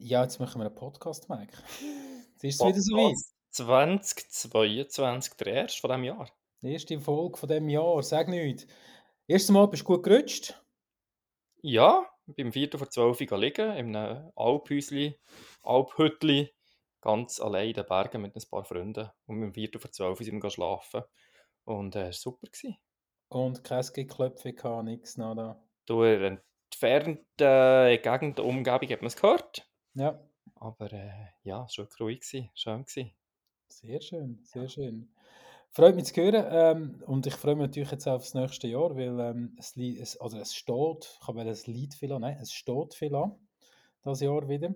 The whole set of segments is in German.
Ja, jetzt machen wir einen Podcast, Mike. Jetzt ist es wieder so weit. Podcast 2022, der erste von diesem Jahr. Die erste Folge von diesem Jahr, sag nichts. Erstes Mal bist du gut gerutscht. Ja, beim 4. vor 12 Uhr liegen, in einem Alphäusli, Alphütli, ganz allein in den Bergen mit ein paar Freunden. Und beim 4. vor 12 Uhr sind wir schlafen. Und es äh, war super. Gewesen. Und kein Geklöpfe gehabt, nichts, nada. Durch eine entfernte Gegend, Umgebung hat man es gehört. Ja. Aber äh, ja, es war wirklich ruhig, gewesen, schön. Gewesen. Sehr schön, sehr schön. Freut mich zu hören ähm, und ich freue mich natürlich jetzt auf das nächste Jahr, weil ähm, es, es, also es steht, ich habe ein Lied viel an, nein, es steht viel an, das Jahr wieder.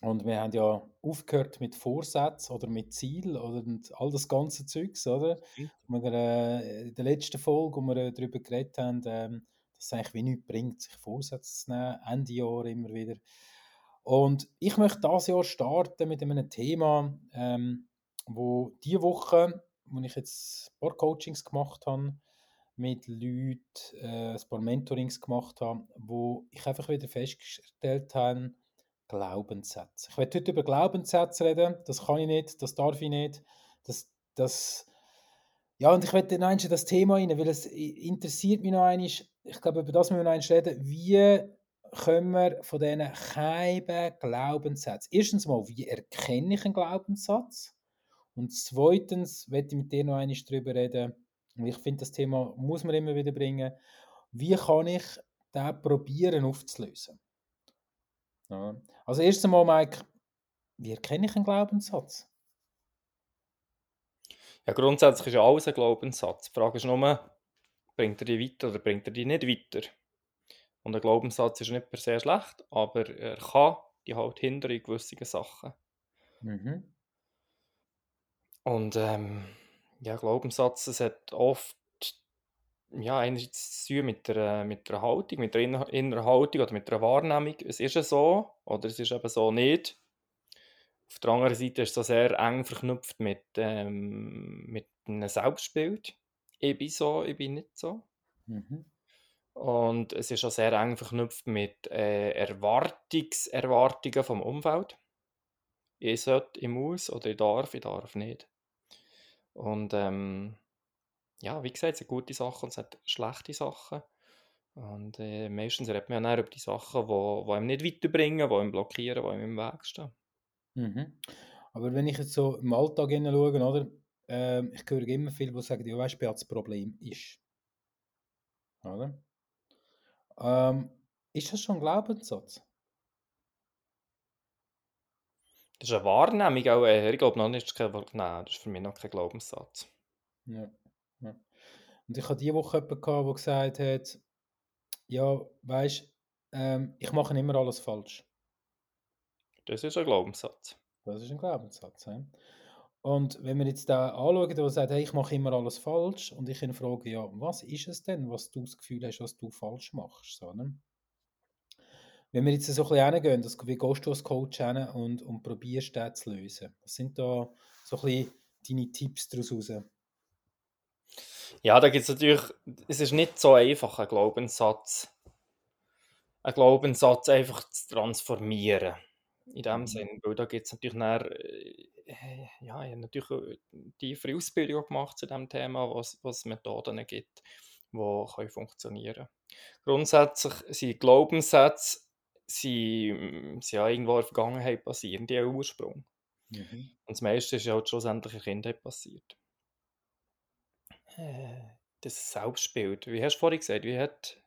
Und wir haben ja aufgehört mit Vorsätzen oder mit Ziel oder all das ganze Zeugs, oder? Mhm. Wir, äh, in der letzten Folge, wo wir äh, darüber geredet haben, ähm, dass es eigentlich wie nichts bringt, sich Vorsätze zu nehmen, Ende Jahr immer wieder. Und ich möchte dieses Jahr starten mit einem Thema, ähm, wo diese Woche, wo ich jetzt ein paar Coachings gemacht habe, mit Leuten, äh, ein paar Mentorings gemacht habe, wo ich einfach wieder festgestellt habe, Glaubenssätze. Ich werde heute über Glaubenssätze reden, das kann ich nicht, das darf ich nicht, das, das ja, und ich werde dann das Thema rein, weil es interessiert mich noch einmal, ich glaube, über das müssen wir noch einmal reden, wie können wir von diesen geheimen Glaubenssätzen, erstens mal, wie erkenne ich einen Glaubenssatz? Und zweitens werde ich mit dir noch einmal darüber reden, und ich finde, das Thema muss man immer wieder bringen, wie kann ich den probieren aufzulösen? Ja. Also erst einmal, Mike, wie erkenne ich einen Glaubenssatz? Ja, grundsätzlich ist alles ein Glaubenssatz. Die Frage ist nur, bringt er dich weiter oder bringt er dich nicht weiter? Und ein Glaubenssatz ist nicht per se schlecht, aber er kann die halt hindern in gewissen Sachen. Mhm. Und ähm, ja, Glaubenssatz, es hat oft ja, einerseits zu tun mit der, mit der Haltung, mit der inneren Haltung oder mit der Wahrnehmung. Es ist ja so oder es ist eben so nicht. Auf der anderen Seite ist es so sehr eng verknüpft mit, ähm, mit einem Selbstbild. Ich bin so, ich bin nicht so. Mhm. Und es ist auch sehr eng verknüpft mit äh, Erwartungserwartungen vom Umfeld. Ich sollte, ich muss oder ich darf, ich darf nicht. Und ähm, ja, wie gesagt, es hat gute Sachen und es hat schlechte Sachen. Und äh, meistens redet man ja über die Sachen, die, die einem nicht weiterbringen, die einem blockieren, die einem im Weg stehen. Mhm. Aber wenn ich jetzt so im Alltag schaue, oder, äh, ich höre immer viel, die sagen, ja, weißt du, das Problem ist. Oder? Ähm, ist das schon ein Glaubenssatz? Das ist eine Wahrnehmung auch eher. Ich glaube noch nicht, kein, nein, das ist für mich noch kein Glaubenssatz. Ja. ja. Und ich hatte diese Woche jemanden, der gesagt hat, ja, weißt ähm, ich mache immer alles falsch. Das ist ein Glaubenssatz. Das ist ein Glaubenssatz. Ja. Und wenn wir jetzt da anschauen, der sagt, hey, ich mache immer alles falsch, und ich ihn frage, ja, was ist es denn, was du das Gefühl hast, was du falsch machst? So, ne? Wenn wir jetzt so ein bisschen hingehen, wie gehst du als Coach hin und, und probierst, das zu lösen? Was sind da so ein bisschen deine Tipps daraus raus? Ja, da gibt es natürlich, es ist nicht so einfach, einen Glaubenssatz, einen Glaubenssatz einfach zu transformieren. In dem mhm. Sinn, weil da gibt es natürlich nachher, äh, ja, ich habe natürlich eine tiefere Ausbildung gemacht zu dem Thema, was, was Methoden gibt, die funktionieren können. Grundsätzlich sind Glaubenssätze sind, sind ja irgendwo in der Vergangenheit passieren, die haben Ursprung. Mhm. Und das meiste ist ja halt schlussendlich in der Kindheit passiert. Äh, das Selbstbild, wie hast du vorhin gesagt, wie hat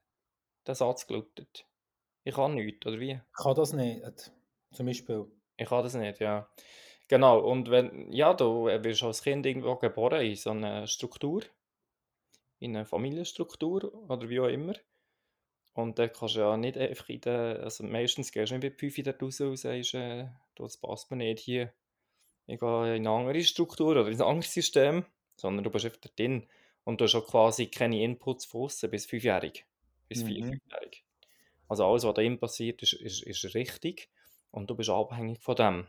der Satz gelautet? Ich kann nichts, oder wie? Ich kann das nicht, zum Beispiel. Ich kann das nicht, ja. Genau, und wenn, ja, du wirst als Kind irgendwo geboren in so einer Struktur, in einer Familienstruktur oder wie auch immer. Und dann kannst du ja nicht einfach in der, also meistens gehst du nicht mit 5 dort raus und sagst, äh, das passt mir nicht hier. Ich gehe in eine andere Struktur oder in ein anderes System, sondern du bist einfach dort drin. Und du hast auch quasi keine Inputs von außen bis fünfjährig. Bis mhm. vier, fünfjährig. Also alles, was da passiert, ist, ist, ist richtig. Und du bist abhängig von dem.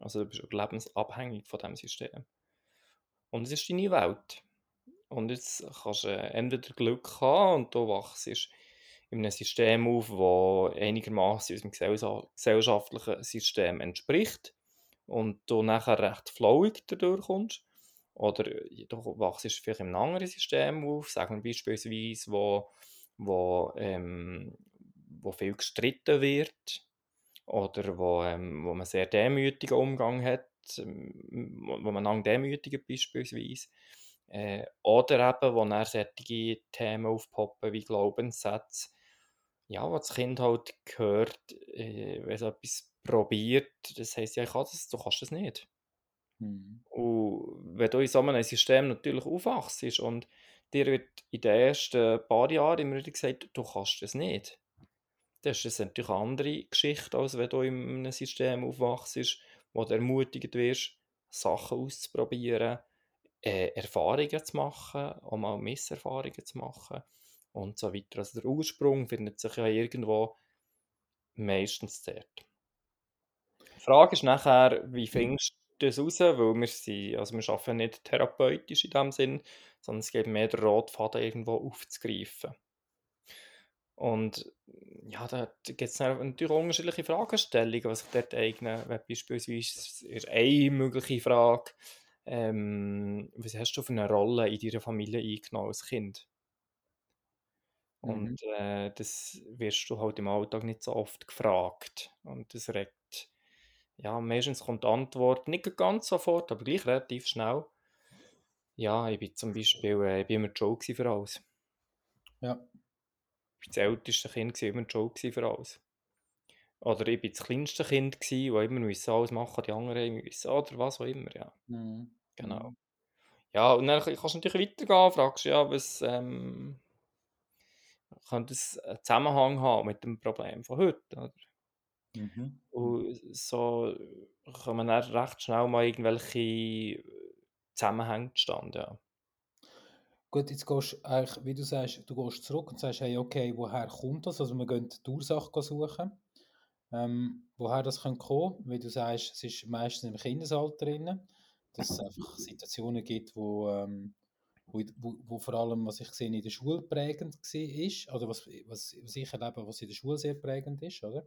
Also du bist lebensabhängig von dem System. Und es ist deine Welt. Und jetzt kannst du entweder Glück haben und du wachst in einem System auf, das einigermaßen unserem gesellschaftlichen System entspricht und du nachher recht flowig dadurch kommst. Oder du wachst vielleicht in einem anderen System auf, sagen wir beispielsweise, wo, wo, ähm, wo viel gestritten wird oder wo, ähm, wo man sehr demütigen Umgang hat, ähm, wo, man lang demütigt beispielsweise. Äh, oder eben, wo dann solche Themen aufpoppen wie Glaubenssätze, ja, wo das Kind halt gehört, äh, wenn es etwas probiert, das heisst ja, ich kann das, du kannst das nicht. Mhm. Und wenn du in so einem System natürlich aufwachst und dir wird in den ersten paar Jahren immer wieder gesagt, du kannst das nicht, dann ist das natürlich eine andere Geschichte, als wenn du in einem System aufwachst, wo du ermutigt wirst, Sachen auszuprobieren, äh, Erfahrungen zu machen, auch mal Misserfahrungen zu machen und so weiter. Also der Ursprung findet sich ja irgendwo meistens dort. Die Frage ist nachher, wie findest du das raus? Weil wir sind, also wir arbeiten nicht therapeutisch in dem Sinn, sondern es geht mehr der Rotfaden irgendwo aufzugreifen. Und ja, da gibt es natürlich unterschiedliche Fragestellungen, was sich dort eignen. Beispielsweise ist eine mögliche Frage, ähm, was hast du für eine Rolle in deiner Familie eingenommen als Kind? Und Mhm. äh, das wirst du halt im Alltag nicht so oft gefragt. Und das regt, ja, meistens kommt die Antwort nicht ganz sofort, aber gleich relativ schnell. Ja, ich bin zum Beispiel äh, ich bin immer Joe für alles. Ja. Ich war das älteste Kind, gewesen, immer gewesen für alles. Oder ich war das kleinste Kind, das immer alles machen die anderen müssen, oder was auch immer, ja. Mhm. Genau. Mhm. Ja, und dann kannst du natürlich weitergehen, fragst ja, was ähm, könnte das einen Zusammenhang haben mit dem Problem von heute, oder? Mhm. Und so kommen dann recht schnell mal irgendwelche Zusammenhänge zustande, ja. Gut, jetzt gehst du eigentlich, wie du sagst, du gehst zurück und sagst, hey, okay, woher kommt das? Also wir gehen die Ursache suchen, ähm, woher das könnte kommen. Wie du sagst, es ist meistens im Kindesalter drin, dass es einfach Situationen gibt, wo, ähm, wo, wo, wo vor allem, was ich sehe, in der Schule prägend war, oder was, was, was ich erlebe, was in der Schule sehr prägend ist, oder?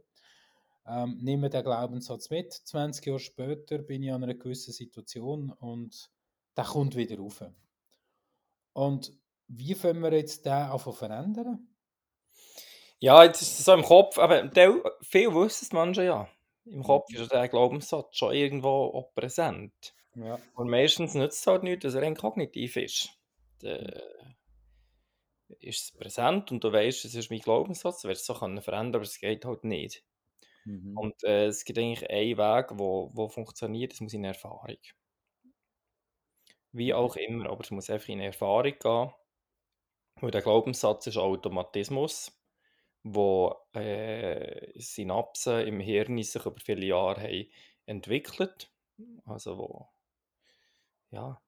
Ähm, nehme den Glaubenssatz mit, 20 Jahre später bin ich an einer gewissen Situation und der kommt wieder rauf. Und wie können wir jetzt den einfach verändern? Ja, jetzt ist es so im Kopf, aber der, viel wissen es Menschen ja. Im Kopf Mhm. ist der Glaubenssatz schon irgendwo auch präsent. Ja. Und meistens nützt es halt nichts, dass er rein kognitiv ist. Der ist es präsent und du weißt, es ist mein Glaubenssatz, du wirst es so können verändern, aber es geht halt nicht. Mhm. Und äh, es gibt eigentlich einen Weg, wo, wo funktioniert, das muss in Erfahrung. Wie auch immer, aber es muss einfach in Erfahrung gehen. Weil der Glaubenssatz ist Automatismus, wo äh, Synapsen im Hirn sich über viele Jahre haben entwickelt. Also wo, ja,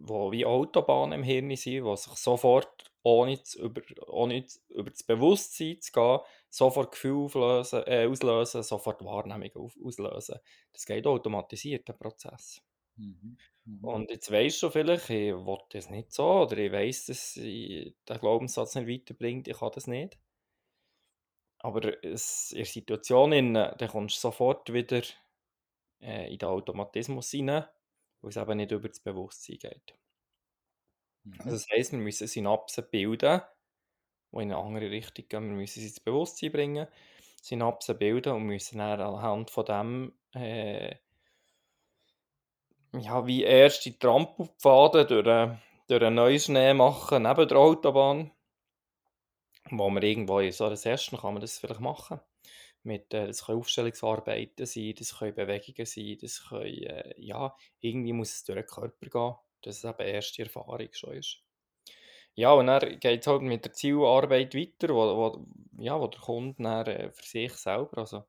wo wie Autobahnen im Hirn sind, wo sich sofort, ohne, zu über, ohne zu- über das Bewusstsein zu gehen, sofort Gefühle auflösen, äh, auslösen, sofort Wahrnehmungen auf, auslösen. Das geht automatisiert, der Prozess. Mhm. Mhm. Und jetzt weisst du vielleicht, ich will das nicht so, oder ich weiss, dass ich den Glaubenssatz nicht weiterbringt, ich kann das nicht. Aber es, in der Situation, in, dann kommst du sofort wieder äh, in den Automatismus rein, wo es eben nicht über das Bewusstsein geht. Also Mhm. das heisst, wir müssen Synapsen bilden, die in eine andere Richtung gehen. Wir müssen sie ins Bewusstsein bringen, Synapsen bilden und müssen dann anhand von dem äh, ja, wie erste Trampelpfade durch, durch einen Neuschnee machen neben der Autobahn. Wo man irgendwo in so einer Session kann man das vielleicht machen. Mit, äh, das können Aufstellungsarbeiten sein, das können Bewegungen sein, das können, äh, ja, irgendwie muss es durch den Körper gehen, dass es eben erste Erfahrung schon ist. Ja, und dann geht es halt mit der Zielarbeit weiter, wo, wo, ja, wo der Kunde dann, äh, für sich selber also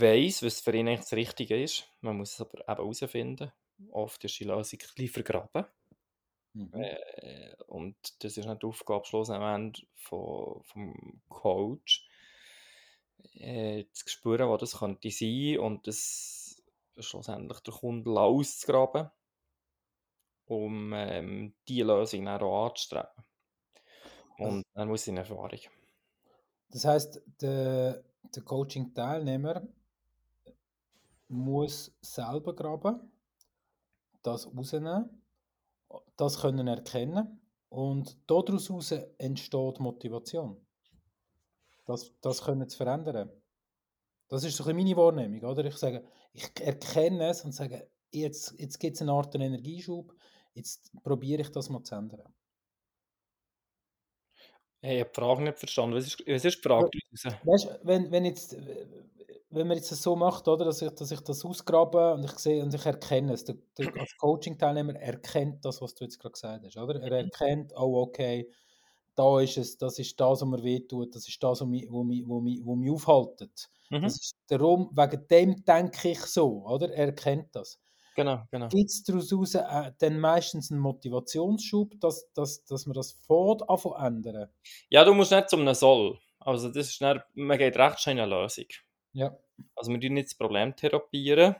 weiss, was für ihn eigentlich das Richtige ist. Man muss es aber eben herausfinden. Oft ist die Lösung ein bisschen vergraben. Mhm. Äh, und das ist nicht die Aufgabe schlussendlich von, vom Coach, äh, zu spüren, was das könnte sein und das schlussendlich der Kunde auszugraben, um ähm, diese Lösung dann auch anzustreben. Und dann muss ich eine Erfahrung. das heisst, der der Coaching-Teilnehmer muss selber graben, das rausnehmen, das können erkennen und daraus raus entsteht Motivation. Das das können zu verändern. Das ist so ein meine Wahrnehmung, oder? Ich sage, ich erkenne es und sage: „Jetzt jetzt gibt's eine Art Energieschub, jetzt probiere ich das mal zu ändern.“ Hey, ich habe die Frage nicht verstanden. Was ist was ist die Frage weißt du, wenn wenn jetzt wenn man jetzt das so macht, oder, dass ich dass ich das ausgrabe und ich sehe und ich erkenne es. Der der als Coaching-Teilnehmer erkennt das, was du jetzt grad gesagt hast, oder? Er erkennt: „Oh, okay, da ist es das ist das, was mir wehtut, das ist das, was mich wo mich wo mich wo mich aufhaltet. Mhm. Ist darum wegen dem denke ich so“, oder? Er erkennt das. Genau, genau. Gibt's daraus raus, äh, dann meistens 'n Motivationsschub, dass dass dass man das fährt anfangen ändern? Ja, du musst nicht zu 'nem Soll. Also, das ist dann man geht recht schnell in 'ne Lösung. Ja. Also, wir tun nicht das Problem therapieren,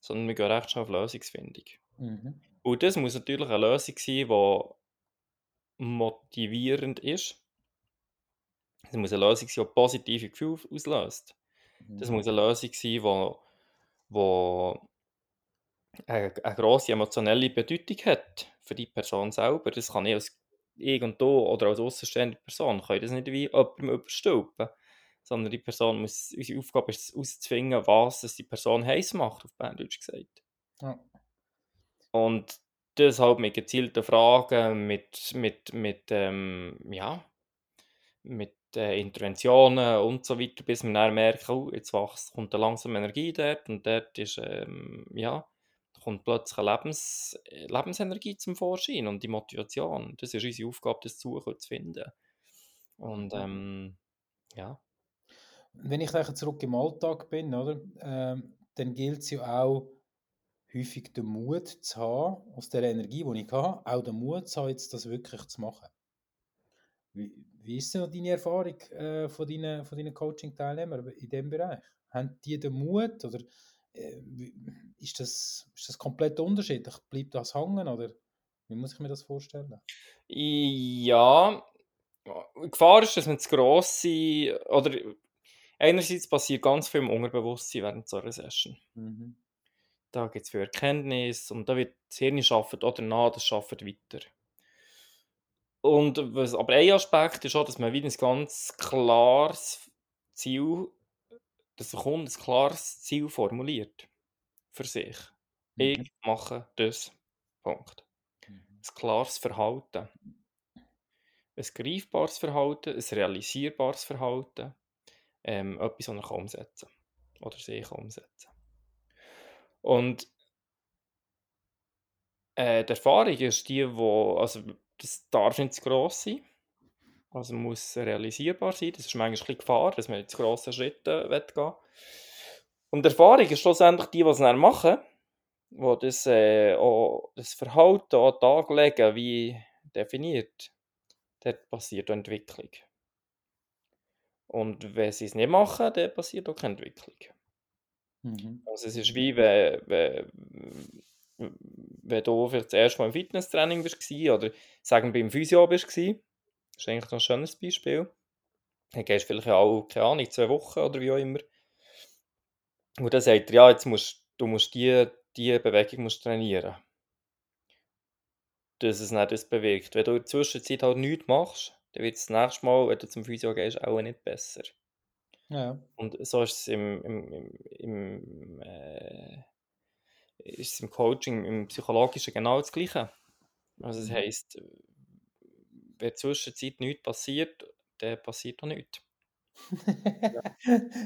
sondern wir gehen recht schnell auf Lösungsfindung. Mhm. Und das muss natürlich eine Lösung sein, die motivierend ist. Es muss eine Lösung sein, die positive Gefühle auslöst. Das Mhm. muss eine Lösung sein, wo wo eine 'ne grosse emotionelle Bedeutung hat für die Person selber. Das kann ich als ich du oder als aussenstehende Person können das nicht wie jemandem überstülpen, sondern die Person muss unsere Aufgabe ist es, herauszufinden, was es die Person heiß macht, auf Berndeutsch gesagt. Ja. Und das halt mit gezielten Fragen, mit mit mit, ähm, ja mit, äh, Interventionen und so weiter, bis wir dann merken: „Oh, jetzt wächst kommt da langsam Energie dort und dort ist, ähm, ja kommt plötzlich eine Lebens äh, Lebensenergie zum Vorschein und die Motivation. Das ist unsere Aufgabe, das zu suchen zu finden. Und, ähm, ja. Wenn ich nachher zurück im Alltag bin, oder, ähm, dann gilt's ja auch, häufig den Mut zu haben, aus der Energie, die ich habe, auch den Mut zu haben, jetzt das wirklich zu machen. Wie wie ist so deine Erfahrung, äh, von deinen von deinen Coaching-Teilnehmern in dem Bereich? Haben die den Mut oder, äh, ist das ist das komplett unterschiedlich? Bleibt das hängen oder wie muss ich mir das vorstellen? Ja, die Gefahr ist, dass man zu grosse oder einerseits passiert ganz viel im Unterbewusstsein während so einer Session. Mhm. Da gibt's viel Erkenntnis und da wird das Hirn arbeitet auch danach, das arbeitet weiter. Und was aber ein Aspekt ist auch, dass man wie 'n ganz klares Ziel dass der Kunde ein klares Ziel formuliert für sich. Mhm. Ich mache das, Punkt. Mhm. Ein klares Verhalten. Ein greifbares Verhalten, ein realisierbares Verhalten, ähm, etwas, das er kann umsetzen kann oder sie kann umsetzen. Und äh, die Erfahrung ist die, wo also, das darf nicht zu gross sein. Also, muss realisierbar sein. Das ist manchmal ein Gefahr, dass man zu grosse Schritte will gehen Und die Erfahrung ist schlussendlich die, die es dann machen, die das, äh, auch das Verhalten an den wie definiert. Dort passiert Entwicklung. Und wenn sie es nicht machen, dann passiert auch keine Entwicklung. Mhm. Also, es ist wie wenn wenn wenn du vielleicht das erste Mal im Fitnesstraining warst oder sagen wir beim Physio bist das ist eigentlich noch 'n schönes Beispiel. Dann gehst du vielleicht alle, keine Ahnung, 2 Wochen oder wie auch immer. Und dann sagt er: „Ja, jetzt musst du musst die die Bewegung musst trainieren.“ Dass es dann das bewirkt. Wenn du in der Zwischenzeit halt nichts machst, dann wird es das nächste Mal, wenn du zum Physio gehst, auch nicht besser. Ja. Und so ist es im im im im, äh ist es im Coaching, im Psychologischen genau das Gleiche. Also, das Mhm. heisst, wenn Zwischenzeit nichts passiert, dann passiert auch nichts. Ja.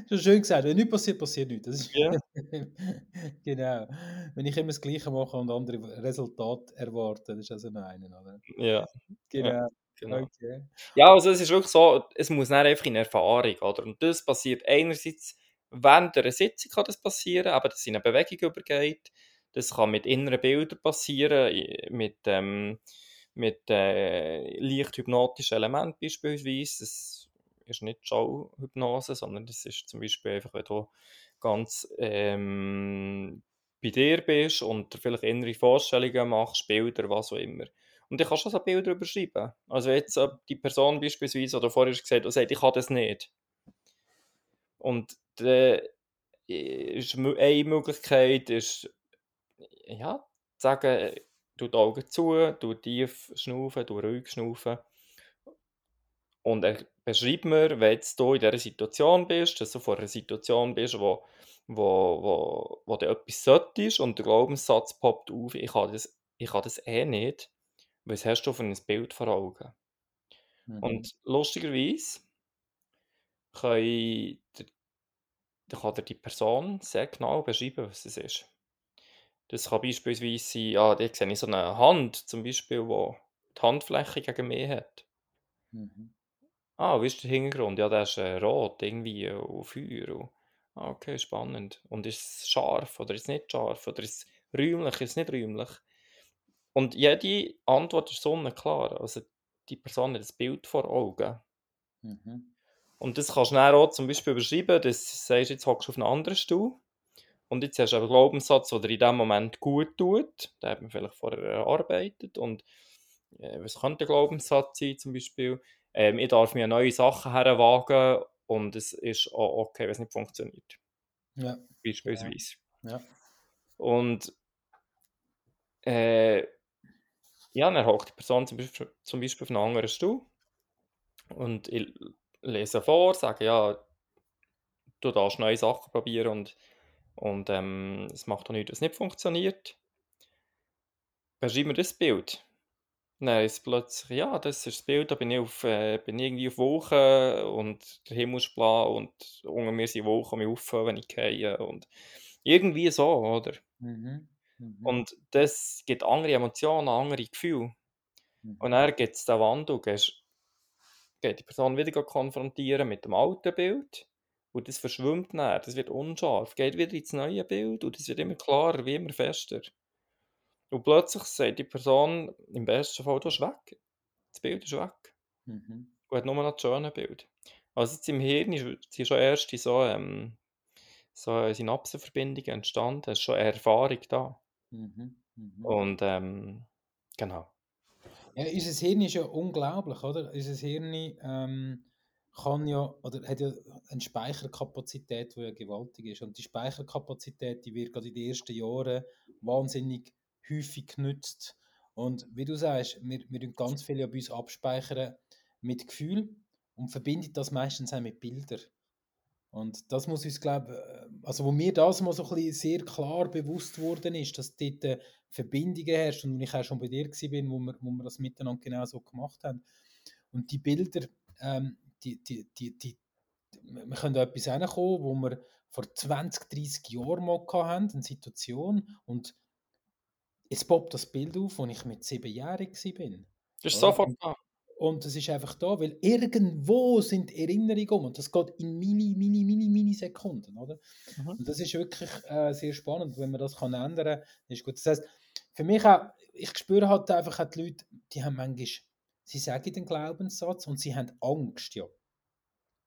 Schon schön gesagt, wenn nichts passiert, passiert nichts. Das ist Ja. genau. Wenn ich immer das Gleiche mache und andere Resultate erwarte, das ist also einer, oder? Ja, ja, Genau, okay. Ja, also, es ist wirklich so, es muss dann einfach in Erfahrung, oder? Und das passiert einerseits während einer Sitzung kann das passieren, eben, dass es in eine Bewegung übergeht. Das kann mit inneren Bildern passieren, mit, ähm mit, äh, leicht hypnotischen Elementen beispielsweise. Das ist nicht Schallhypnose, sondern das ist zum Beispiel einfach, wenn du ganz, ähm, bei dir bist und vielleicht innere Vorstellungen machst, Bilder, was auch immer. Und ich kann schon so Bilder überschreiben. Also jetzt die Person beispielsweise, oder vorher gesagt hat, sagt, ich kann das nicht. Und dann ist eine Möglichkeit, ist, ja, zu sagen, du die Augen zu, du tief schnaufen, du ruhig schnaufen. Und er beschreibt mir, wenn du in dieser Situation bist, dass du vor einer Situation bist, wo, wo, wo, wo du etwas solltest und der Glaubenssatz poppt auf, ich kann das, ich kann das eh nicht, was hast du für ein Bild vor Augen? Mhm. Und lustigerweise kann, der, kann dir die Person sehr genau beschreiben, was es ist. Das kann beispielsweise sein, ja, da sehe ich so eine Hand zum Beispiel, die die Handfläche gegen mich hat. Mhm. Ah, wie ist der Hintergrund? Ja, der ist äh, rot, irgendwie äh, und Feuer. Und, ah, okay, spannend. Und ist es scharf oder ist es nicht scharf? Oder ist es räumlich, ist es nicht räumlich? Und jede Antwort ist sonnenklar. Also die Person hat das Bild vor Augen. Mhm. Und das kannst du dann auch zum Beispiel beschreiben, dass du sagst, jetzt hockst du auf einem anderen Stuhl und jetzt hast du einen Glaubenssatz, der dir in dem Moment gut tut. Den hat man vielleicht vorher erarbeitet. Und äh, was könnte der Glaubenssatz sein zum Beispiel? Ähm, ich darf mir neue Sachen herwagen und es ist auch okay, wenn es nicht funktioniert. Ja. Beispielsweise. Ja. ja. Und äh, ja, dann hockt die Person zum Beispiel, zum Beispiel auf einem anderen Stuhl und ich lese vor, sage, ja, du darfst neue Sachen probieren und, und ähm, es macht auch nichts, es nicht funktioniert. Beschreib mir das Bild. Dann ist plötzlich, ja, das ist das Bild, da bin ich, auf, äh, bin ich irgendwie auf Wolken und der Himmel ist blau und unter mir sind Wolken, mich auf, wenn ich gehe und irgendwie so, oder? Mhm. Mhm. Und das gibt andere Emotionen, andere Gefühle. Mhm. Und dann gibt es den Wandel, gehst, geht die Person wieder konfrontieren mit dem alten Bild und das verschwimmt dann, das wird unscharf, geht wieder ins neue Bild und es wird immer klarer, wie immer fester. Und plötzlich sagt die Person im besten Fall, du bist weg. Das Bild ist weg. Mhm. Und hat nur noch das schöne Bild. Also jetzt im Hirn sind schon erste so, ähm, so Synapsenverbindungen entstanden, es ist schon Erfahrung da. Mhm. Mhm. Und ähm, genau. Ja, unser Hirn ist ja unglaublich, oder? Unser Hirn ähm, kann ja, oder hat ja eine Speicherkapazität, die ja gewaltig ist. Und die Speicherkapazität, die wird gerade in den ersten Jahren wahnsinnig häufig genutzt. Und wie du sagst, wir, wir ganz viel ja bei uns abspeichern mit Gefühl und verbinden das meistens auch mit Bildern. Und das muss uns, glaube äh, also wo mir das mal so ein bisschen sehr klar bewusst worden ist, dass dort äh, Verbindungen herrscht und ich auch schon bei dir war, wo wir, wo wir das miteinander genau so gemacht haben. Und die Bilder, ähm, die, die, die, die, wir können da etwas hinkommen, wo wir vor 20, 30 Jahren mal hatten, eine Situation, und es poppt das Bild auf, als ich mit siebenjährig war. Das ist sofort da. Und es ist einfach da, weil irgendwo sind Erinnerungen und das geht in mini, mini, mini, mini Sekunden, oder? Mhm. Und das ist wirklich äh, sehr spannend, wenn man das kann ändern kann, ist gut. Das heißt, für mich auch, ich spüre halt einfach auch die Leute, die haben manchmal, sie sagen den Glaubenssatz und sie haben Angst, ja.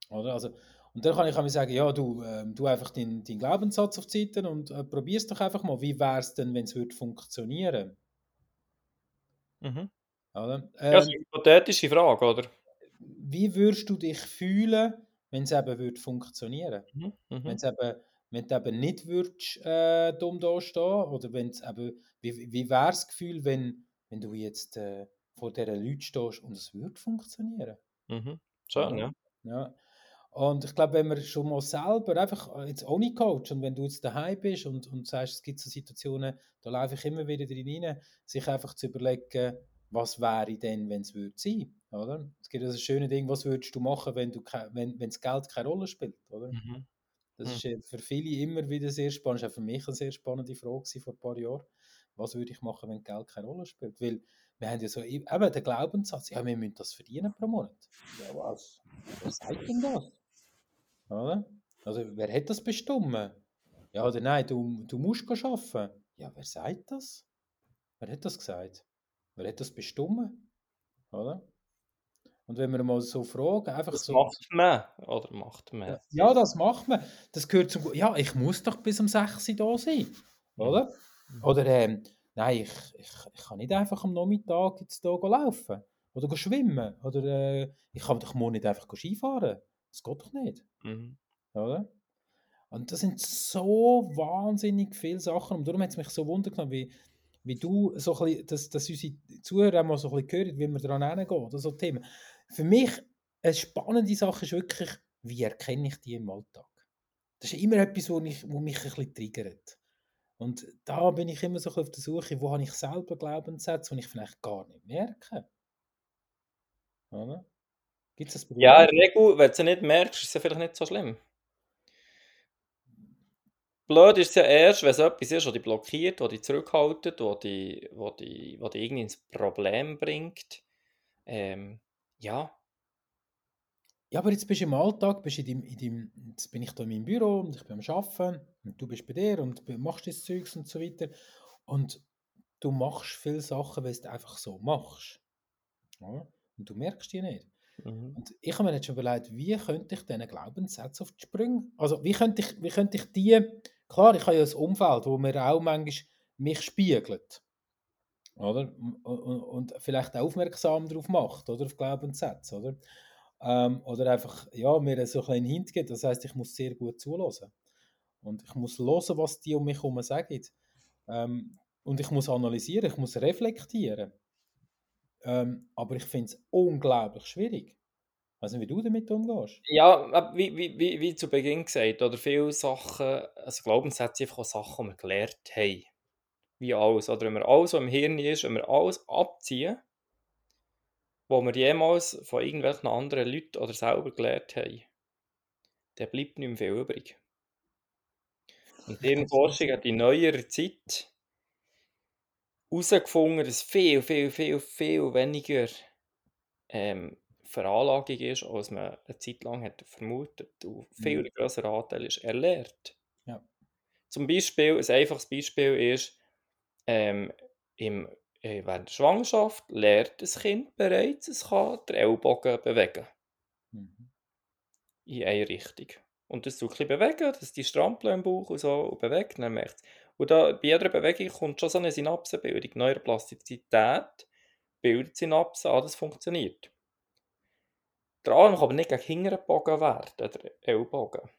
Oder? Also, und dann kann ich auch sagen, ja, du, äh, du einfach deinen dein Glaubenssatz auf die Seite und äh, probier es doch einfach mal. Wie wäre es denn, wenn es funktionieren würde? Mhm. Oder? Ähm, ja, das ist eine hypothetische Frage, oder? Wie würdest du dich fühlen, wenn es eben würde funktionieren mhm. mhm. Wenn es eben, wenn du eben nicht würdest, äh, dumm da stehen oder wenn es eben, wie, wie wäre das Gefühl, wenn, wenn du jetzt äh, vor diesen Leuten stehst und es würde funktionieren? Mhm. Schön, ja. ja. Und ich glaube, wenn man schon mal selber einfach äh, jetzt ohne Coach und wenn du jetzt daheim bist und, und sagst, es gibt so Situationen, da laufe ich immer wieder drin rein, sich einfach zu überlegen, was wäre denn, wenn es würde sein, oder? Es gibt also schöne Ding, was würdest du machen, wenn du wenn wenn das Geld keine Rolle spielt, oder? Mhm. Das mhm. ist für viele immer wieder sehr spannend. Das war auch für mich eine sehr spannende Frage vor ein paar Jahren. Was würde ich machen, wenn Geld keine Rolle spielt? Weil wir haben ja so eben den Glaubenssatz, ja, wir müssen das verdienen pro Monat. Ja, was? Wer sagt denn das? Oder? Also, wer hat das bestimmt? Ja oder nein, du, du musst arbeiten. Ja, wer sagt das? Wer hat das gesagt? Wer hat das bestimmt? Oder? Und wenn wir mal so fragen, einfach das so. macht man, oder macht man? Ja, das macht man. Das gehört zum. Ja, ich muss doch bis um 6 Uhr da sein. Oder? Oder ähm, nein, ich, ich, ich kann nicht einfach am Nachmittag jetzt hier laufen oder schwimmen oder äh, ich kann doch morgen nicht einfach Skifahren. Das geht doch nicht, Mhm. oder? Und das sind so wahnsinnig viele Sachen und darum hat es mich so Wunder genommen, wie, wie du so ein bisschen, dass, dass unsere Zuhörer mal so ein bisschen hören, wie wir daran herangehen oder so Themen. Für mich eine spannende Sache ist wirklich, wie erkenne ich die im Alltag? Das ist immer etwas, wo, ich, wo mich ein bisschen triggert. Und da bin ich immer so auf der Suche, wo habe ich selber Glaubenssätze, die ich vielleicht gar nicht merke. Oder? Gibt es das dir Ja, in Regel, wenn du es nicht merkst, ist es vielleicht nicht so schlimm. Blöd ist es ja erst, wenn es etwas ist, das dich blockiert, das dich zurückhaltet, das dich, das dich, das dich irgendwie ins Problem bringt. Ähm, ja, Ja, aber jetzt bist du im Alltag, bist in deinem, in deinem, jetzt bin ich da in meinem Büro und ich bin am Arbeiten und du bist bei dir und machst das Zeugs und so weiter. Und du machst viele Sachen, weil du es einfach so machst. Oder? Und du merkst die nicht. mhm. Und ich habe mir jetzt schon überlegt, wie könnte ich diesen Glaubenssätze auf die Sprünge, also wie könnte ich, wie könnte ich die, klar, ich habe ja ein Umfeld, wo mir auch manchmal mich spiegelt, oder? Und, und, vielleicht aufmerksam darauf macht, oder? Auf Glaubenssätze, oder? Ähm, oder einfach, ja, mir so ein einen Hint gibt, das heißt, ich muss sehr gut zulassen. Und ich muss hören, was die um mich herum sagen. Ähm, und ich muss analysieren, ich muss reflektieren. Ähm, aber ich finde es unglaublich schwierig. Weiß nicht, wie du damit umgehst. Ja, wie, wie, wie, wie zu Beginn gesagt, oder viele Sachen, also Glaubenssätze einfach auch Sachen, die wir gelernt haben. Wie alles. Oder wenn wir alles, was im Hirn ist, wenn wir alles abziehen, was wir jemals von irgendwelchen anderen Leuten oder selber gelernt haben, dann bleibt nicht mehr viel übrig. Und die Hirnforschung hat in neuerer Zeit herausgefunden, dass viel, viel, viel, viel weniger ähm, Veranlagung ist, als man eine Zeit lang hat vermutet. Und viel Mhm. größer Anteil ist erlernt. Ja. Zum Beispiel, ein einfaches Beispiel ist, ähm, im, äh, während der Schwangerschaft lernt das Kind bereits, es kann den Ellbogen bewegen. Mhm. in eine Richtung. Und das tut ein bisschen bewegen, dass die Strampeln im Bauch und so und bewegt, dann merkt Und da, bei jeder Bewegung kommt schon so eine Synapsenbildung. Neuroplastizität bildet Synapsen an, das funktioniert. Der Arm kann aber nicht gegen hinten gebogen werden, der Ellbogen.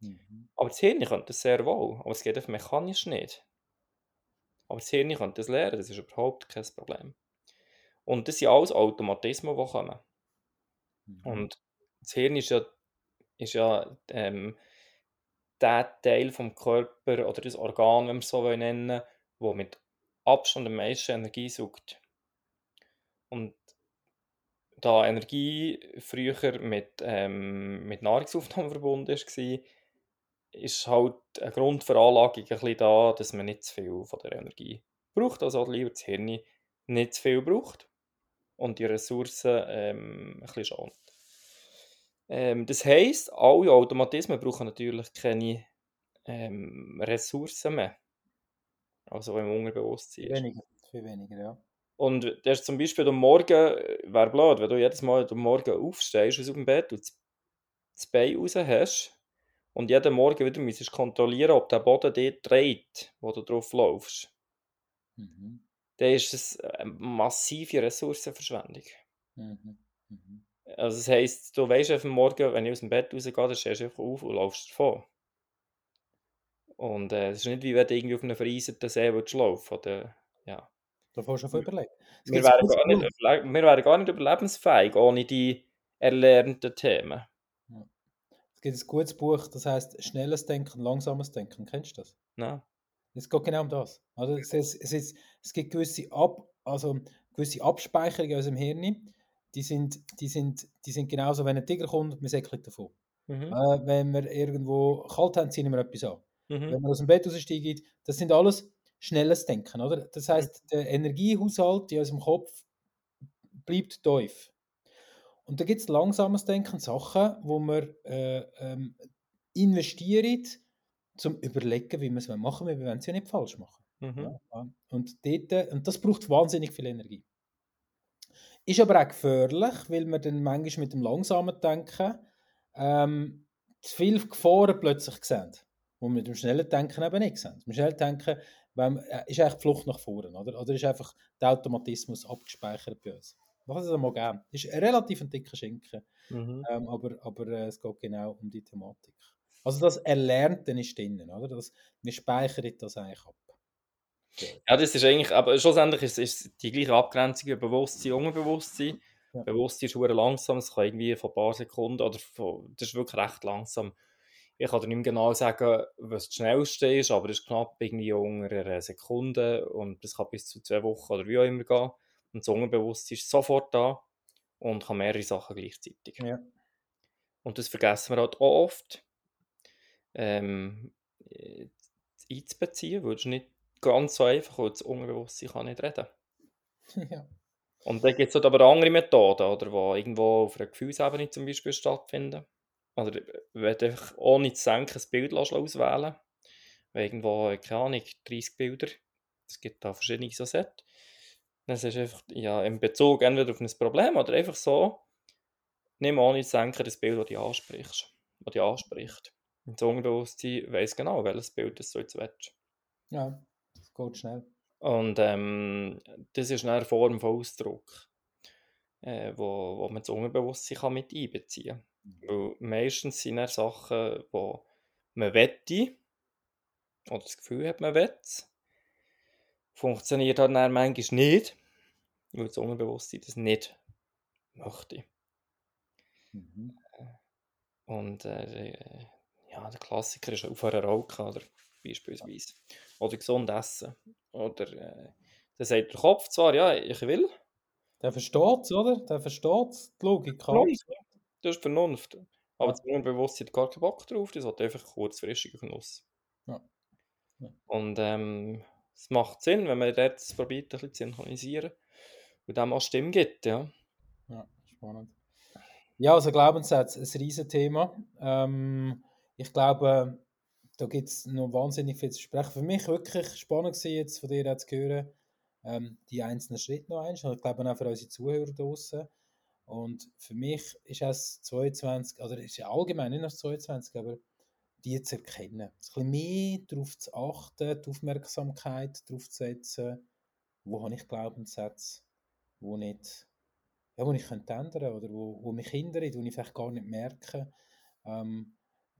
Mhm. Aber das Hirn könnte das sehr wohl, aber es geht einfach mechanisch nicht. Aber das Hirn könnte das lernen, das ist überhaupt kein Problem. Und das sind alles Automatismen, die kommen. Mhm. Und das Hirn ist ja, ist ja ähm, der Teil vom Körper oder das Organ, wenn wir es so nennen wollen, wo mit Abstand am meisten Energie sucht. Und da Energie früher mit, ähm, mit Nahrungsaufnahme verbunden war, ist halt eine Grundveranlagung ein bisschen da, dass man nicht zu viel von der Energie braucht, also lieber das Hirn nicht zu viel braucht und die Ressourcen ähm, ein bisschen schont. Ähm, das heisst, alle Automatismen brauchen natürlich keine ähm, Ressourcen mehr. Also wenn man Unterbewusstsein. Weniger, viel weniger, ja. Und das ist zum Beispiel am Morgen, äh, wäre blöd, wenn du jedes Mal am Morgen aufstehst aus dem Bett und das- Bein raus hast und jeden Morgen wieder müsstest kontrollieren, ob der Boden dir dreht, wo du drauf laufst, Mhm. dann ist es eine massive Ressourcenverschwendung. Mhm. Mhm. Also das heisst, du weisst einfach am Morgen, wenn ich aus dem Bett rausgehe, dann stehst du einfach auf und laufst davon. Und äh, es ist nicht wie wenn du irgendwie auf einem vereinzelten See willst laufen oder ja. Da fährst du schon überlegen. Es Wir wären, gar nicht überle- wir wären gar nicht überlebensfähig ohne die erlernten Themen. Es gibt ein gutes Buch, das heißt Schnelles Denken, Langsames Denken. Kennst du das? Nein. Es geht genau um das. Also es, es, es, es gibt gewisse, Ab, also gewisse Abspeicherungen aus dem Hirn, die sind, die sind, die sind genauso, wenn ein Tiger kommt, wir säckeln davon. Mhm. Äh, wenn wir irgendwo kalt haben, ziehen wir etwas an. Mhm. Wenn wir aus dem Bett raussteigen, das sind alles schnelles Denken, oder? Das heißt, der Energiehaushalt in unserem Kopf bleibt tief. Und da gibt es langsames Denken, Sachen, wo wir äh, ähm, investieren, zum überlegen, wie wir es machen wollen, wir wollen es ja nicht falsch machen. Mhm. Ja. Und, dort, und das braucht wahnsinnig viel Energie. Ist aber auch gefährlich, weil wir dann manchmal mit dem langsamen Denken ähm, zu viele Gefahren plötzlich sehen, die wir mit dem schnellen Denken eben nicht sehen. Mit dem schnellen Denken wenn, äh, ist eigentlich die Flucht nach vorne, oder? Oder ist einfach der Automatismus abgespeichert bei uns? Was es einmal geben. Ist ein relativ ein dicker Schinken, Mhm. ähm, aber, aber äh, es geht genau um die Thematik. Also das Erlernte ist drinnen, oder? Das, wir speichern das eigentlich ab. Ja, das ist eigentlich, aber schlussendlich ist es die gleiche Abgrenzung wie Bewusstsein und Unbewusstsein. Ja. Bewusstsein ist langsam, es kann irgendwie von ein paar Sekunden oder von, das ist wirklich recht langsam. Ich kann dir nicht mehr genau sagen, was das schnellste ist, aber es ist knapp irgendwie unter einer Sekunde und das kann bis zu zwei Wochen oder wie auch immer gehen. Und das Unbewusstsein ist sofort da und kann mehrere Sachen gleichzeitig. Ja. Und das vergessen wir halt auch oft ähm, äh, einzubeziehen, weil es nicht ganz so einfach, weil das Unbewusstsein kann nicht reden. ja. Und dann gibt es halt aber andere Methoden, oder, die irgendwo auf einer Gefühlsebene zum Beispiel stattfinden. Oder wenn du einfach ohne zu denken ein Bild auswählen wenn irgendwo, keine Ahnung, 30 Bilder, es gibt da verschiedene so Sets, dann ist einfach ja, in Bezug entweder auf ein Problem oder einfach so, nimm ohne zu denken das Bild, das du ansprichst, das dich anspricht. Und das Unbewusstsein weiss genau, welches Bild das du jetzt willst. ja, das geht schnell. Und ähm, das ist eine Form von Ausdruck, äh, wo, wo man das Unbewusstsein kann mit einbeziehen kann. Weil meistens sind es Sachen, die man wette oder das Gefühl hat, man wette Funktioniert halt dann manchmal nicht, weil das Unbewusstsein das nicht möchte. Mhm. Und äh, ja, der Klassiker ist aufhören rauchen, oder beispielsweise. Oder gesund essen. Oder äh, dann sagt der Kopf zwar, ja, ich will. Der versteht es, oder? Der versteht es, die Logik. Das ist Vernunft. Aber das Unbewusstsein hat gar keinen Bock drauf, das hat einfach kurzfristigen Genuss. Ja. Ja. Und ähm, es macht Sinn, wenn man dort probiert, ein bisschen zu synchronisieren und dem auch Stimme gibt, ja. Ja, spannend. Ja, also Glaubenssätze, ein Riesenthema. Ähm, ich glaube, da gibt es noch wahnsinnig viel zu sprechen. Für mich wirklich spannend gewesen, jetzt von dir zu hören, ähm, die einzelnen Schritte noch eins. Und ich glaube auch für unsere Zuhörer draußen. Und für mich ist es 22, oder ist ja allgemein nicht nur das 22, aber die zu erkennen. Ein bisschen mehr darauf zu achten, die Aufmerksamkeit darauf zu setzen, wo habe ich Glaubenssätze, wo nicht ja, wo ich könnte ändern oder wo, wo mich hindern, wo ich vielleicht gar nicht merke, ähm,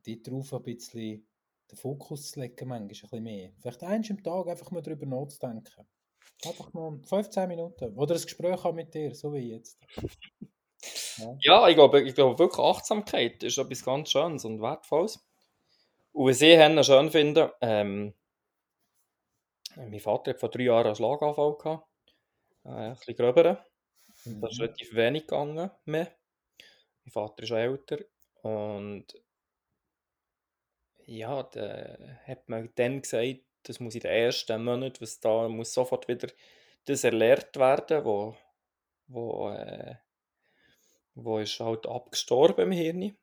dort drauf ein bisschen den Fokus zu legen, manchmal ein bisschen mehr. Vielleicht eins am Tag einfach mal darüber nachzudenken. Einfach mal 15 Minuten. Oder ein Gespräch mit dir, so wie jetzt. Ja. Ich glaube, ich glaube wirklich Achtsamkeit ist etwas ganz Schönes und Wertvolles. Und was ich Henne schön finde, ähm, mein Vater hat vor drei Jahren einen Schlaganfall gehabt. Äh, ein bisschen gröberen. Das ist Mhm. relativ wenig gegangen mehr. Mein Vater ist schon älter. Und ja, da hat man dann gesagt, das muss in den ersten Monaten, was da muss sofort wieder das erlernt werden, wo, wo, äh, wo ist halt abgestorben im Hirn.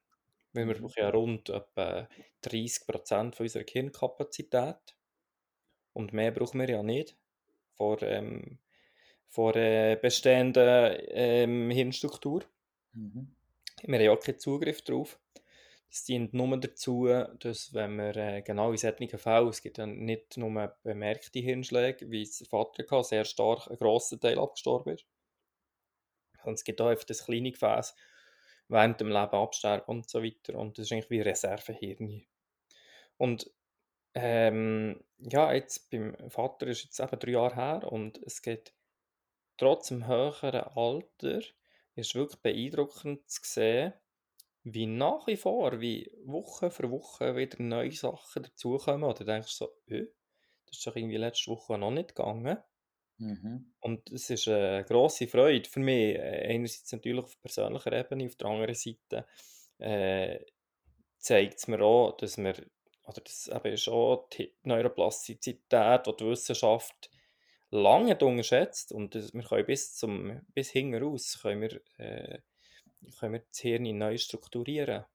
Weil wir Mhm. brauchen ja rund etwa 30% von unserer Hirnkapazität. Und mehr brauchen wir ja nicht. Vor, ähm, vor äh, bestehender ähm, Hirnstruktur. Mhm. Wir haben ja auch keinen Zugriff drauf. Das dient nur dazu, dass wenn wir äh, genau in solchen Fällen, es gibt ja nicht nur bemerkte Hirnschläge, wie es der Vater hatte, sehr stark ein grosser Teil abgestorben ist. Und es gibt auch einfach das kleine Gefäß, während dem Leben absterben und so weiter. Und das ist eigentlich wie Reservehirn. Und ähm, ja, jetzt beim Vater ist jetzt eben drei Jahre her und es geht trotz dem höheren Alter, ist wirklich beeindruckend zu sehen, wie nach wie vor, wie Woche für Woche wieder neue Sachen dazukommen. Oder denkst du so, äh, das ist doch irgendwie letzte Woche noch nicht gegangen. Mhm. Und es ist eine grosse Freude für mich. Äh, Einerseits natürlich auf persönlicher Ebene, auf der anderen Seite äh, zeigt es mir auch, dass wir, oder das eben ist auch die Neuroplastizität, die die Wissenschaft lange unterschätzt und wir können bis zum bis hinten raus können wir, äh, können wir das Hirn neu strukturieren.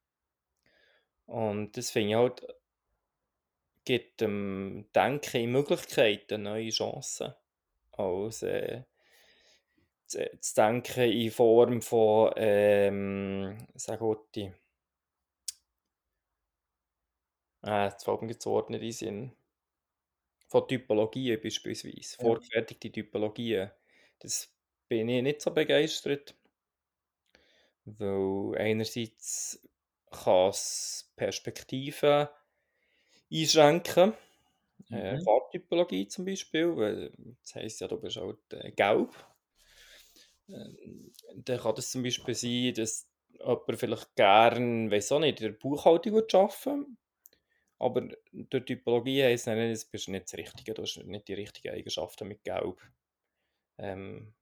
Und das finde ich halt, gibt dem Denken in Möglichkeiten neue Chancen als äh, zu, zu denken in Form von, ähm, sag ich, äh, jetzt fällt mir Wort nicht in Sinn, von Typologien beispielsweise, Ja. vorgefertigte Typologien, das bin ich nicht so begeistert. Weil einerseits kann es Perspektiven einschränken. Äh, Mhm. Farbtypologie zum Beispiel, weil das heisst ja, du bist halt äh, gelb. Ähm, dann kann das zum Beispiel sein, dass jemand vielleicht gern, weiß auch nicht, in der Buchhaltung arbeiten aber durch Typologie heisst es, du bist nicht das Richtige, du hast nicht die richtigen Eigenschaften mit Gelb. Ähm,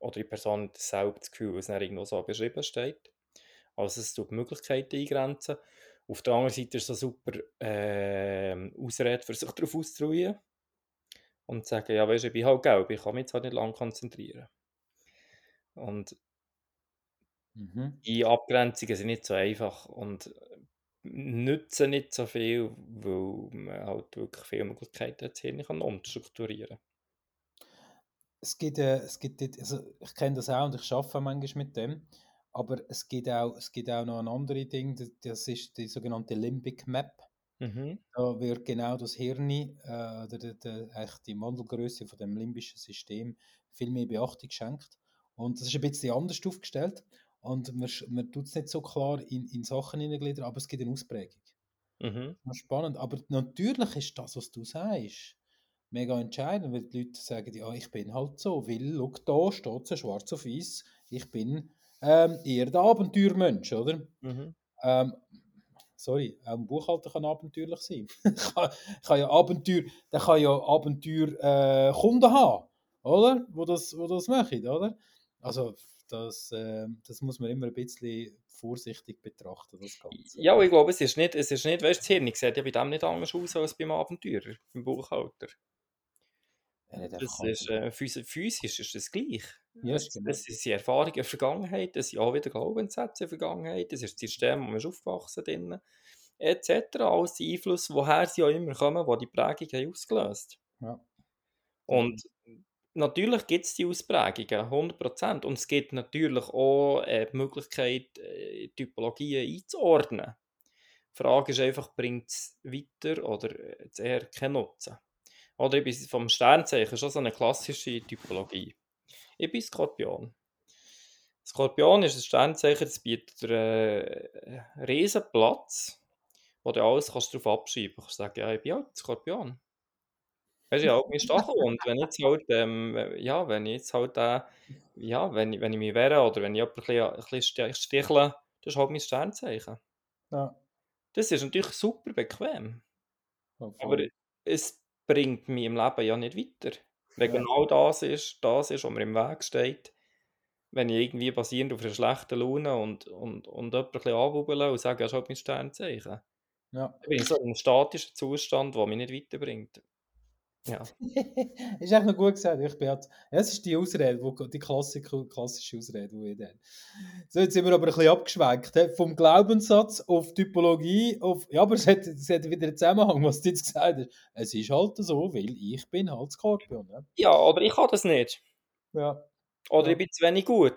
oder die Person hat selber das Gefühl, was dann irgendwo so beschrieben steht. Also es tut die Möglichkeiten eingrenzen. Auf der anderen Seite ist es eine super äh, Ausrede, für sich darauf auszuruhen und zu sagen, ja weißt du, ich bin halt gelb, ich kann mich jetzt halt nicht lange konzentrieren. Und Mhm. die Abgrenzungen sind nicht so einfach und nützen nicht so viel, weil man halt wirklich viele Möglichkeiten hat, das Hirn kann umstrukturieren Es gibt, äh, es gibt also ich kenne das auch und ich arbeite manchmal mit dem, aber es gibt auch, es gibt auch noch ein anderes Ding, das, ist die sogenannte Limbic Map. Mhm. Da wird genau das Hirn, äh, der, der, der, eigentlich die Mandelgröße von dem limbischen System viel mehr Beachtung geschenkt. Und das ist ein bisschen anders aufgestellt und man, man tut es nicht so klar in, in Sachen hineingliedern, aber es gibt eine Ausprägung. Mhm. Das ist spannend, aber natürlich ist das, was du sagst, mega entscheidend, weil die Leute sagen, ja, ich bin halt so, weil, schau, da steht es schwarz auf weiß, ich bin ähm, eher der Abenteuermensch, oder? Mhm. Ähm, sorry, auch ein Buchhalter kann abenteuerlich sein. kann, kann ja Abenteuer, der kann ja Abenteuer äh, Kunden haben, oder? Wo das, wo das machen, oder? Also das, äh, das muss man immer ein bisschen vorsichtig betrachten, das Ganze. Ja, ich glaube, es ist nicht, es ist nicht, weißt du, das Hirn sieht ja bei dem nicht anders aus als beim Abenteurer, beim Buchhalter. Das ist, äh, phys physisch ist das gleich. Ja, Es, ist genau. es sind Erfahrungen der Vergangenheit, es sind auch wieder Glaubenssätze der Vergangenheit, es ist das System, wo man ist aufgewachsen drin, etc. Alles die Einflüsse, woher sie auch immer kommen, die die Prägung haben ausgelöst. Ja. Und natürlich gibt es die Ausprägungen, 100%. Und es gibt natürlich auch äh, die Möglichkeit, äh, Typologien einzuordnen. Die Frage ist einfach, bringt es weiter oder äh, eher keinen Nutzen? Oder ich bin vom Sternzeichen schon so eine klassische Typologie. Ich bin Skorpion. Skorpion ist ein Sternzeichen, das bietet dir äh, einen riesen Platz, wo du alles kannst darauf abschreiben kannst. Du kannst sagen, ja, ich bin halt Skorpion. Weißt du, ja, halt mein Stachel. Und wenn jetzt halt, ähm, ja, wenn ich jetzt halt, äh, ja, wenn, ich- wenn ich mich wehre oder wenn ich jemanden ein bisschen, ein bisschen stichle, das ist halt mein Sternzeichen. Ja. Das ist natürlich super bequem. Ja, Aber es bringt mich im Leben ja nicht weiter. Weil Ja. genau das ist, das ist, was mir im Weg steht. Wenn ich irgendwie basierend auf einer schlechten Laune und, und, und jemanden anwubbeln und sage, ja, ist halt mein Sternzeichen. Ja. Dann bin ich so in einem statischen Zustand, der mich nicht weiterbringt. Ja. ist echt noch gut gesagt. Ich bin halt, ja, das ist die Ausrede, wo, die klassische, klassische Ausrede, die jeder hat. So, jetzt sind wir aber ein bisschen abgeschwenkt. he, Vom Glaubenssatz auf Typologie, auf, ja, aber es hat, es hat wieder einen Zusammenhang, was du jetzt gesagt hast. Es ist halt so, weil ich bin halt Skorpion. Ja, ja, oder ich kann das nicht. ja, Oder Ja. ich bin zu wenig gut.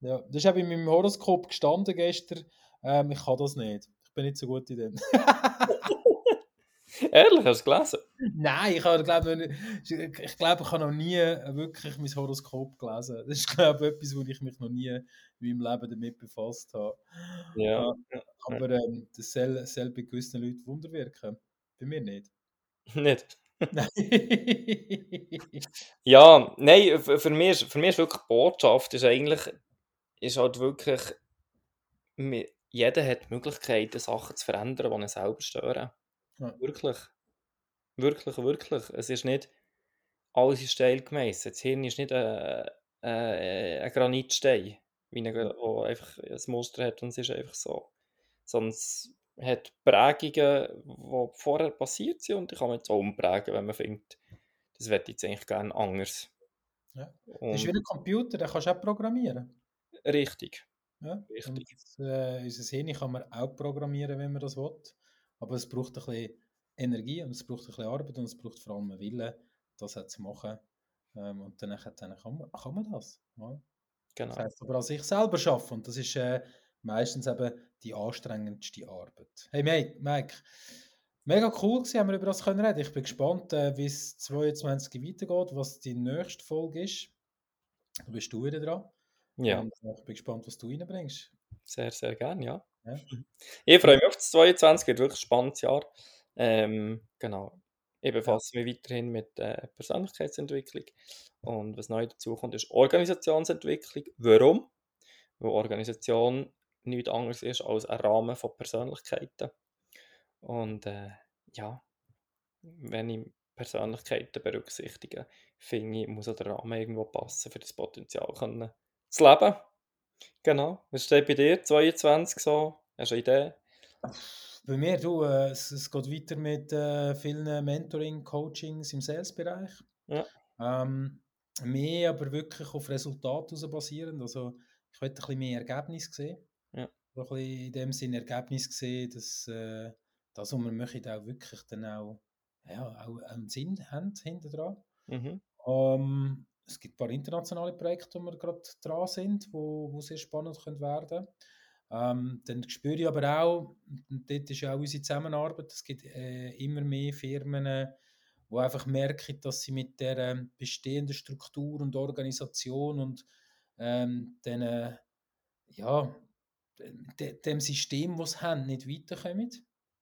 ja. das ist auch in meinem Horoskop gestanden gestern. Ähm, ich kann das nicht. Ich bin nicht so gut in dem. Ehrlich, hast du es gelesen? Nein, ich habe, glaube ich, ich glaube, ich habe noch nie wirklich mein Horoskop gelesen. Das ist, glaube ich, etwas, wo ich mich noch nie in meinem Leben damit befasst habe. Ja. Ja, aber ähm, das soll, soll bei gewissen Leuten Wunder wirken. Bei mir nicht. Nicht. Nein. Ja, nein, für, mich ist, für mich ist wirklich Botschaft, ist eigentlich, ist halt wirklich, jeder hat die Möglichkeit, Sachen zu verändern, die ihn selber stören. Ja. Wirklich. Wirklich, wirklich. Es ist nicht alles in Stein gemeißelt. Das Hirn ist nicht ein, ein, ein Granitstein, wie ein, einfach ein Muster hat und es ist einfach so. Sondern es hat Prägungen, die vorher passiert sind und die kann man jetzt auch umprägen, wenn man findet, das ich jetzt eigentlich gerne anders. Ja. Das ist wie ein Computer, den kannst du auch programmieren. richtig. Ja? Richtig. Und, äh, unser Hirn kann man auch programmieren, wenn man das will. Aber es braucht ein bisschen Energie und es braucht ein bisschen Arbeit und es braucht vor allem einen Willen, das auch zu machen. Ähm, und dann, dann kann, man, kann man das. Ja? Genau. Das heisst aber an sich selber schaffen. Und das ist äh, meistens eben die anstrengendste Arbeit. Hey Mike, Mike Mega cool gewesen, haben wir über das können reden. Ich bin gespannt, äh, wie es 22 weitergeht, was die nächste Folge ist. Da bist du wieder dran. Ja, Und ich bin gespannt, was du reinbringst. sehr, sehr gerne, ja. Ja. Ich freue mich auf das 22, wird wirklich ein spannendes Jahr. Ähm, genau. Ich befasse mich weiterhin mit äh, Persönlichkeitsentwicklung. Und was neu dazu kommt, ist Organisationsentwicklung. Warum? Weil Organisation nichts anderes ist als ein Rahmen von Persönlichkeiten. Und äh, ja, wenn ich Persönlichkeiten berücksichtige, finde ich, muss auch der Rahmen irgendwo passen, für das Potenzial können, zu leben. Genau. Was steht bei dir? 22 so? Hast du eine Idee? Bei mir, du, äh, es, es geht weiter mit äh, vielen Mentoring, Coachings im Sales-Bereich. Ja. Ähm, mehr aber wirklich auf Resultate heraus basierend. Also ich möchte ein bisschen mehr Ergebnis sehen. Ja. Ein bisschen in dem Sinne Ergebnis sehen, dass äh, das, was wir machen, auch wirklich dann auch, ja, auch einen Sinn haben hinter dran. Mhm. Ähm, es gibt ein paar internationale Projekte, wo wir gerade dran sind, wo, wo sehr spannend können werden ähm, Dann spüre ich aber auch, und dort ist ja auch unsere Zusammenarbeit, es gibt äh, immer mehr Firmen, die einfach merken, dass sie mit der ähm, bestehenden Struktur und Organisation und ähm, den, äh, ja, de, dem System, das sie haben, nicht weiterkommen.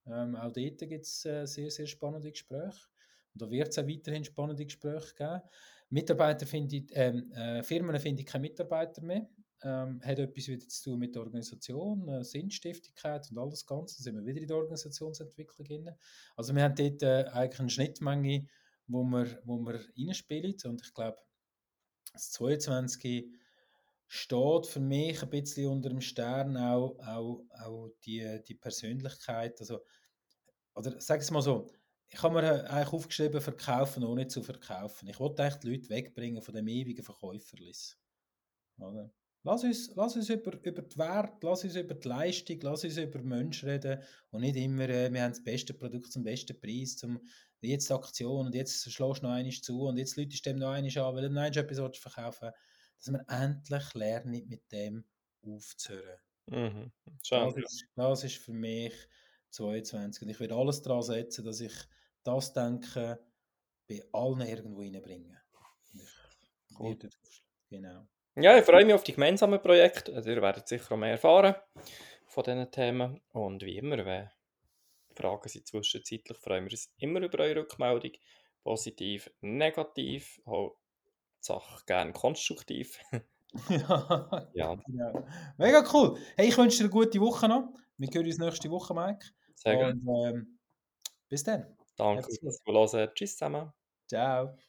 Ähm, auch dort gibt es äh, sehr, sehr spannende Gespräche. Und da wird es auch weiterhin spannende Gespräche geben. Mitarbeiter finde ich, ähm, äh, Firmen finde ich keine Mitarbeiter mehr. Ähm, hat etwas wieder zu tun mit der Organisation, äh, Sinnstiftigkeit und all das Ganze. Da sind wir wieder in der Organisationsentwicklung drin. Also wir haben dort äh, eigentlich eine Schnittmenge, wo wir, wo wir reinspielen. Und ich glaube, das 22 steht für mich ein bisschen unter dem Stern auch, auch, auch die, die Persönlichkeit. Also, oder sag es mal so, ich habe mir eigentlich aufgeschrieben, verkaufen ohne zu verkaufen. Ich wollte eigentlich die Leute wegbringen von dem ewigen Verkäuferlis. Oder? Lass uns, lass uns über, über die Werte, lass uns über die Leistung, lass uns über Menschen reden und nicht immer, äh, wir haben das beste Produkt zum besten Preis, zum, jetzt Aktion und jetzt schlägst du noch eines zu und jetzt läutest du dem noch eines an, weil du noch etwas verkaufen dass wir endlich lernen, mit dem aufzuhören. Mhm. Das ist, das ist für mich 22 und ich werde alles daran setzen, dass ich das Denken bei allen irgendwo reinbringe. Cool. Genau. Ja, ich freue mich auf die gemeinsamen Projekte. Also ihr werdet sicher auch mehr erfahren von diesen Themen. Und wie immer, wenn Fragen sind zwischenzeitlich, freuen wir uns immer über eure Rückmeldung. Positiv, negativ, auch die Sache gerne konstruktiv. ja, ja. Genau. Mega cool. Hey, ich wünsche dir eine gute Woche noch. Wir hören uns nächste Woche, Mike. Sehr Und ähm, bis dann. Danke fürs Zuhören. Tschüss zusammen. Ciao.